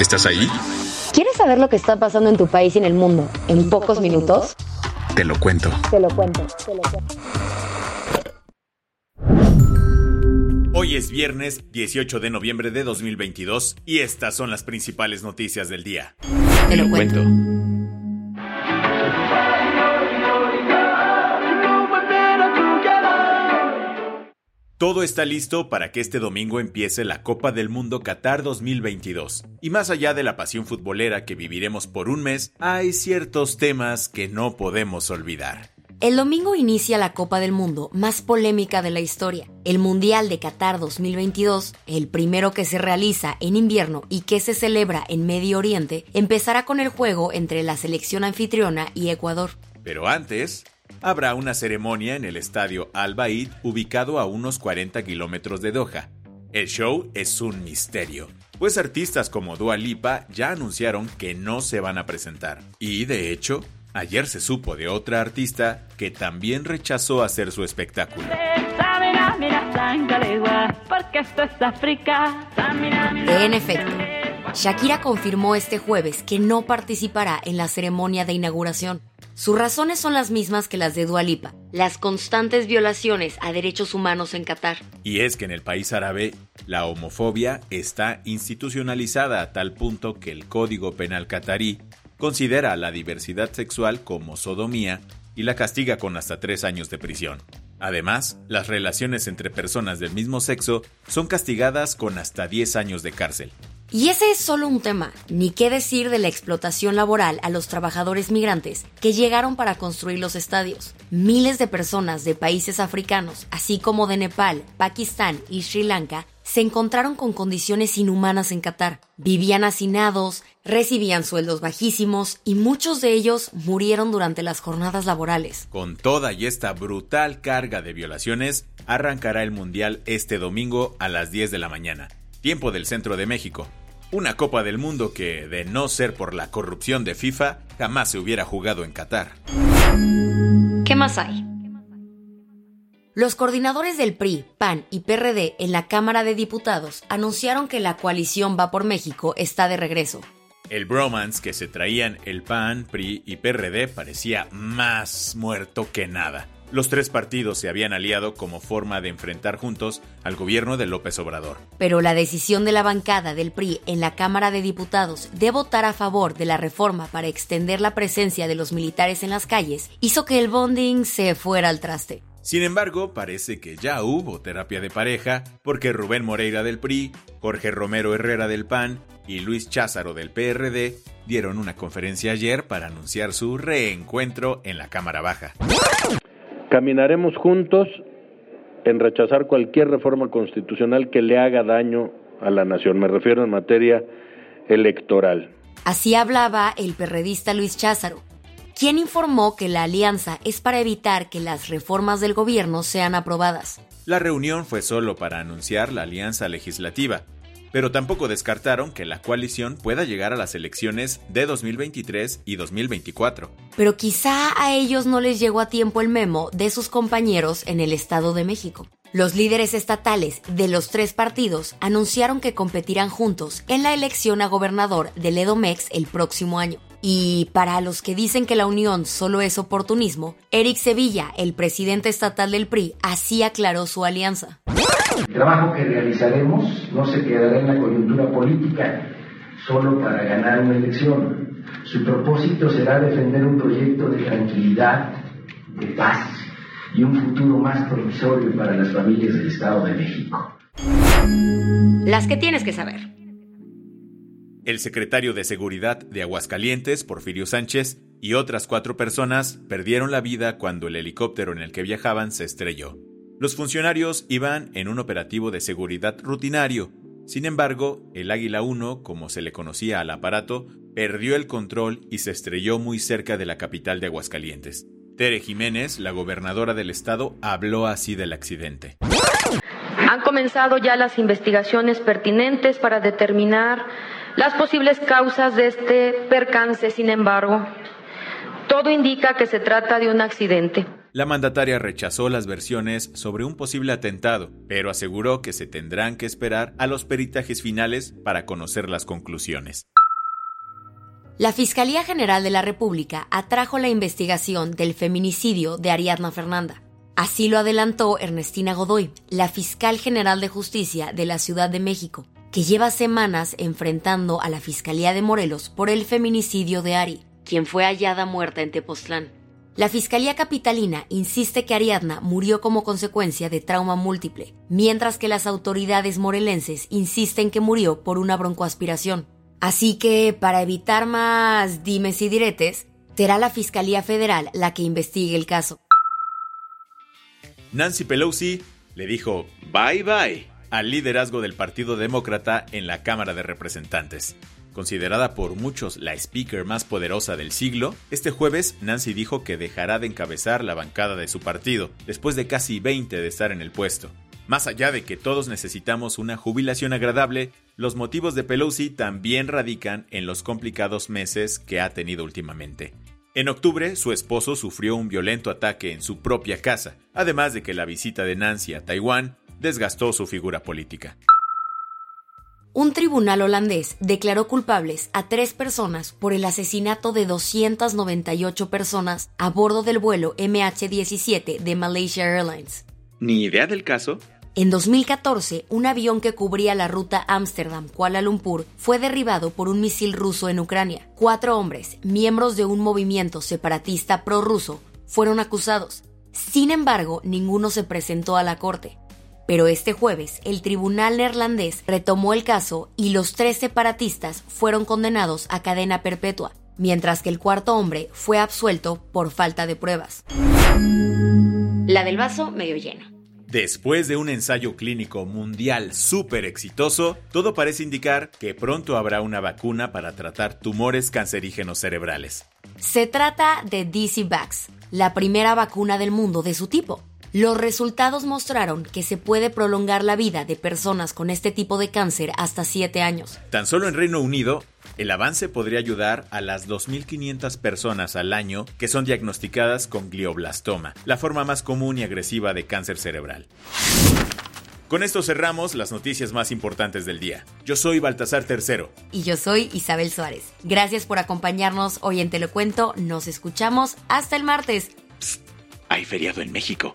¿Estás ahí? ¿Quieres saber lo que está pasando en tu país y en el mundo en pocos minutos? Te lo cuento. Te lo cuento, te lo cuento. Hoy es viernes 18 de noviembre de 2022 y estas son las principales noticias del día. Te lo cuento. Todo está listo para que este domingo empiece la Copa del Mundo Qatar 2022. Y más allá de la pasión futbolera que viviremos por un mes, hay ciertos temas que no podemos olvidar. El domingo inicia la Copa del Mundo más polémica de la historia, el Mundial de Qatar 2022, el primero que se realiza en invierno y que se celebra en Medio Oriente, empezará con el juego entre la selección anfitriona y Ecuador. Pero antes, habrá una ceremonia en el estadio Al Baid, ubicado a unos 40 kilómetros de Doha. El show es un misterio, pues artistas como Dua Lipa ya anunciaron que no se van a presentar. Y de hecho, ayer se supo de otra artista que también rechazó hacer su espectáculo. Mira, En efecto, Shakira confirmó este jueves que no participará en la ceremonia de inauguración. Sus razones son las mismas que las de Dua Lipa, las constantes violaciones a derechos humanos en Qatar. Y es que en el país árabe, la homofobia está institucionalizada a tal punto que el Código Penal catarí considera la diversidad sexual como sodomía y la castiga con hasta tres años de prisión. Además, las relaciones entre personas del mismo sexo son castigadas con hasta 10 años de cárcel. Y ese es solo un tema, ni qué decir de la explotación laboral a los trabajadores migrantes que llegaron para construir los estadios. Miles de personas de países africanos, así como de Nepal, Pakistán y Sri Lanka, se encontraron con condiciones inhumanas en Qatar. Vivían hacinados, recibían sueldos bajísimos y muchos de ellos murieron durante las jornadas laborales. Con toda y esta brutal carga de violaciones, arrancará el Mundial este domingo a las 10 de la mañana, tiempo del centro de México. Una Copa del Mundo que, de no ser por la corrupción de FIFA, jamás se hubiera jugado en Qatar. ¿Qué más hay? Los coordinadores del PRI, PAN y PRD en la Cámara de Diputados anunciaron que la coalición Va por México está de regreso. El bromance que se traían el PAN, PRI y PRD parecía más muerto que nada. Los tres partidos se habían aliado como forma de enfrentar juntos al gobierno de López Obrador. Pero la decisión de la bancada del PRI en la Cámara de Diputados de votar a favor de la reforma para extender la presencia de los militares en las calles hizo que el bonding se fuera al traste. Sin embargo, parece que ya hubo terapia de pareja porque Rubén Moreira del PRI, Jorge Romero Herrera del PAN y Luis Cházaro del PRD dieron una conferencia ayer para anunciar su reencuentro en la Cámara Baja. Caminaremos juntos en rechazar cualquier reforma constitucional que le haga daño a la nación. Me refiero en materia electoral. Así hablaba el perredista Luis Cházaro, quien informó que la alianza es para evitar que las reformas del gobierno sean aprobadas. La reunión fue solo para anunciar la alianza legislativa, pero tampoco descartaron que la coalición pueda llegar a las elecciones de 2023 y 2024. Pero quizá a ellos no les llegó a tiempo el memo de sus compañeros en el Estado de México. Los líderes estatales de los tres partidos anunciaron que competirán juntos en la elección a gobernador del Edomex el próximo año. Y para los que dicen que la unión solo es oportunismo, Eric Sevilla, el presidente estatal del PRI, así aclaró su alianza. El trabajo que realizaremos no se quedará en la coyuntura política solo para ganar una elección. Su propósito será defender un proyecto de tranquilidad, de paz y un futuro más promisorio para las familias del Estado de México. Las que tienes que saber. El secretario de Seguridad de Aguascalientes, Porfirio Sánchez, y otras cuatro personas perdieron la vida cuando el helicóptero en el que viajaban se estrelló. Los funcionarios iban en un operativo de seguridad rutinario. Sin embargo, el Águila 1, como se le conocía al aparato, perdió el control y se estrelló muy cerca de la capital de Aguascalientes. Tere Jiménez, la gobernadora del estado, habló así del accidente. Han comenzado ya las investigaciones pertinentes para determinar las posibles causas de este percance, sin embargo, todo indica que se trata de un accidente. La mandataria rechazó las versiones sobre un posible atentado, pero aseguró que se tendrán que esperar a los peritajes finales para conocer las conclusiones. La Fiscalía General de la República atrajo la investigación del feminicidio de Ariadna Fernanda. Así lo adelantó Ernestina Godoy, la fiscal general de justicia de la Ciudad de México, que lleva semanas enfrentando a la Fiscalía de Morelos por el feminicidio de Ari quien fue hallada muerta en Tepoztlán. La Fiscalía Capitalina insiste que Ariadna murió como consecuencia de trauma múltiple, mientras que las autoridades morelenses insisten que murió por una broncoaspiración. Así que, para evitar más dimes y diretes, será la Fiscalía Federal la que investigue el caso. Nancy Pelosi le dijo bye bye al liderazgo del Partido Demócrata en la Cámara de Representantes. Considerada por muchos la speaker más poderosa del siglo, este jueves Nancy dijo que dejará de encabezar la bancada de su partido, después de casi 20 de estar en el puesto. Más allá de que todos necesitamos una jubilación agradable, los motivos de Pelosi también radican en los complicados meses que ha tenido últimamente. En octubre, su esposo sufrió un violento ataque en su propia casa, además de que la visita de Nancy a Taiwán desgastó su figura política un tribunal holandés declaró culpables a tres personas por el asesinato de 298 personas a bordo del vuelo MH17 de Malaysia Airlines. ¿Ni idea del caso? En 2014, un avión que cubría la ruta Ámsterdam-Kuala Lumpur fue derribado por un misil ruso en Ucrania. Cuatro hombres, miembros de un movimiento separatista prorruso, fueron acusados. Sin embargo, ninguno se presentó a la corte. Pero este jueves, el tribunal neerlandés retomó el caso y los tres separatistas fueron condenados a cadena perpetua, mientras que el cuarto hombre fue absuelto por falta de pruebas. La del vaso medio lleno. Después de un ensayo clínico mundial súper exitoso, todo parece indicar que pronto habrá una vacuna para tratar tumores cancerígenos cerebrales. Se trata de DC-Vax, la primera vacuna del mundo de su tipo. Los resultados mostraron que se puede prolongar la vida de personas con este tipo de cáncer hasta 7 años. Tan solo en Reino Unido, el avance podría ayudar a las 2.500 personas al año que son diagnosticadas con glioblastoma, la forma más común y agresiva de cáncer cerebral. Con esto cerramos las noticias más importantes del día. Yo soy Baltasar Tercero. Y yo soy Isabel Suárez. Gracias por acompañarnos hoy en Te lo cuento. Nos escuchamos hasta el martes. hay feriado en México